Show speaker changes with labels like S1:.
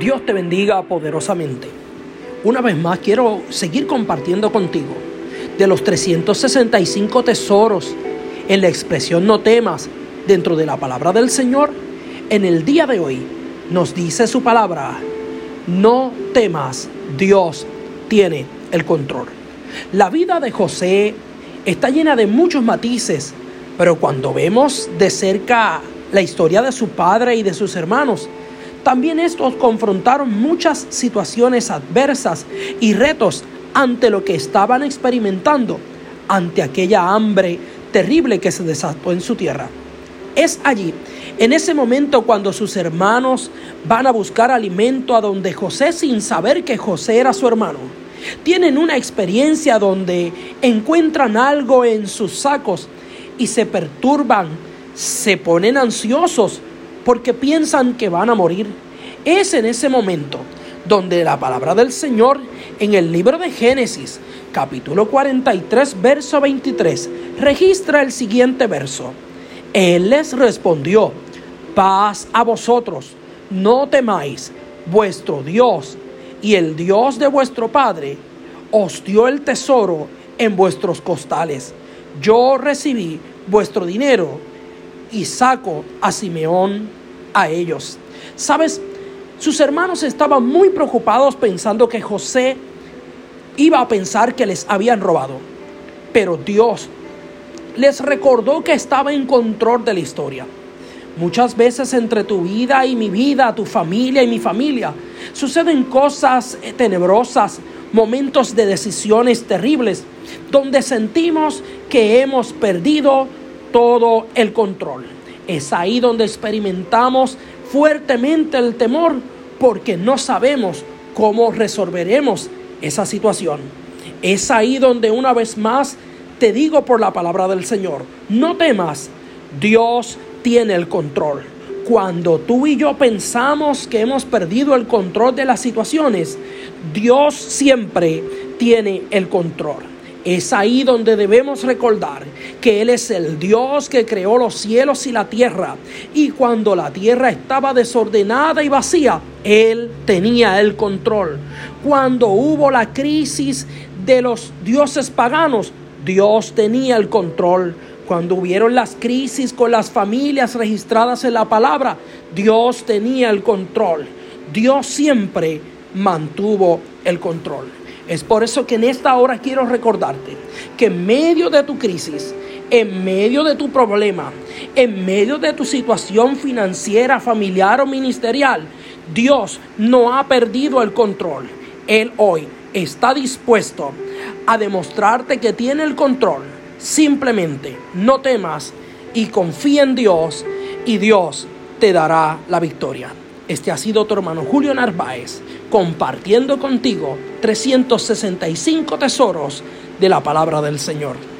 S1: Dios te bendiga poderosamente. Una vez más quiero seguir compartiendo contigo de los 365 tesoros en la expresión no temas dentro de la palabra del Señor. En el día de hoy nos dice su palabra, no temas, Dios tiene el control. La vida de José está llena de muchos matices, pero cuando vemos de cerca la historia de su padre y de sus hermanos, también estos confrontaron muchas situaciones adversas y retos ante lo que estaban experimentando, ante aquella hambre terrible que se desató en su tierra. Es allí, en ese momento cuando sus hermanos van a buscar alimento a donde José sin saber que José era su hermano. Tienen una experiencia donde encuentran algo en sus sacos y se perturban, se ponen ansiosos porque piensan que van a morir. Es en ese momento donde la palabra del Señor en el libro de Génesis, capítulo 43, verso 23, registra el siguiente verso. Él les respondió, paz a vosotros, no temáis, vuestro Dios y el Dios de vuestro Padre os dio el tesoro en vuestros costales. Yo recibí vuestro dinero y saco a Simeón a ellos. ¿Sabes? Sus hermanos estaban muy preocupados pensando que José iba a pensar que les habían robado. Pero Dios les recordó que estaba en control de la historia. Muchas veces entre tu vida y mi vida, tu familia y mi familia, suceden cosas tenebrosas, momentos de decisiones terribles, donde sentimos que hemos perdido todo el control. Es ahí donde experimentamos fuertemente el temor porque no sabemos cómo resolveremos esa situación. Es ahí donde una vez más te digo por la palabra del Señor, no temas, Dios tiene el control. Cuando tú y yo pensamos que hemos perdido el control de las situaciones, Dios siempre tiene el control. Es ahí donde debemos recordar que Él es el Dios que creó los cielos y la tierra. Y cuando la tierra estaba desordenada y vacía, Él tenía el control. Cuando hubo la crisis de los dioses paganos, Dios tenía el control. Cuando hubieron las crisis con las familias registradas en la palabra, Dios tenía el control. Dios siempre mantuvo el control. Es por eso que en esta hora quiero recordarte que en medio de tu crisis, en medio de tu problema, en medio de tu situación financiera, familiar o ministerial, Dios no ha perdido el control. Él hoy está dispuesto a demostrarte que tiene el control. Simplemente no temas y confía en Dios y Dios te dará la victoria. Este ha sido tu hermano Julio Narváez compartiendo contigo 365 tesoros de la palabra del Señor.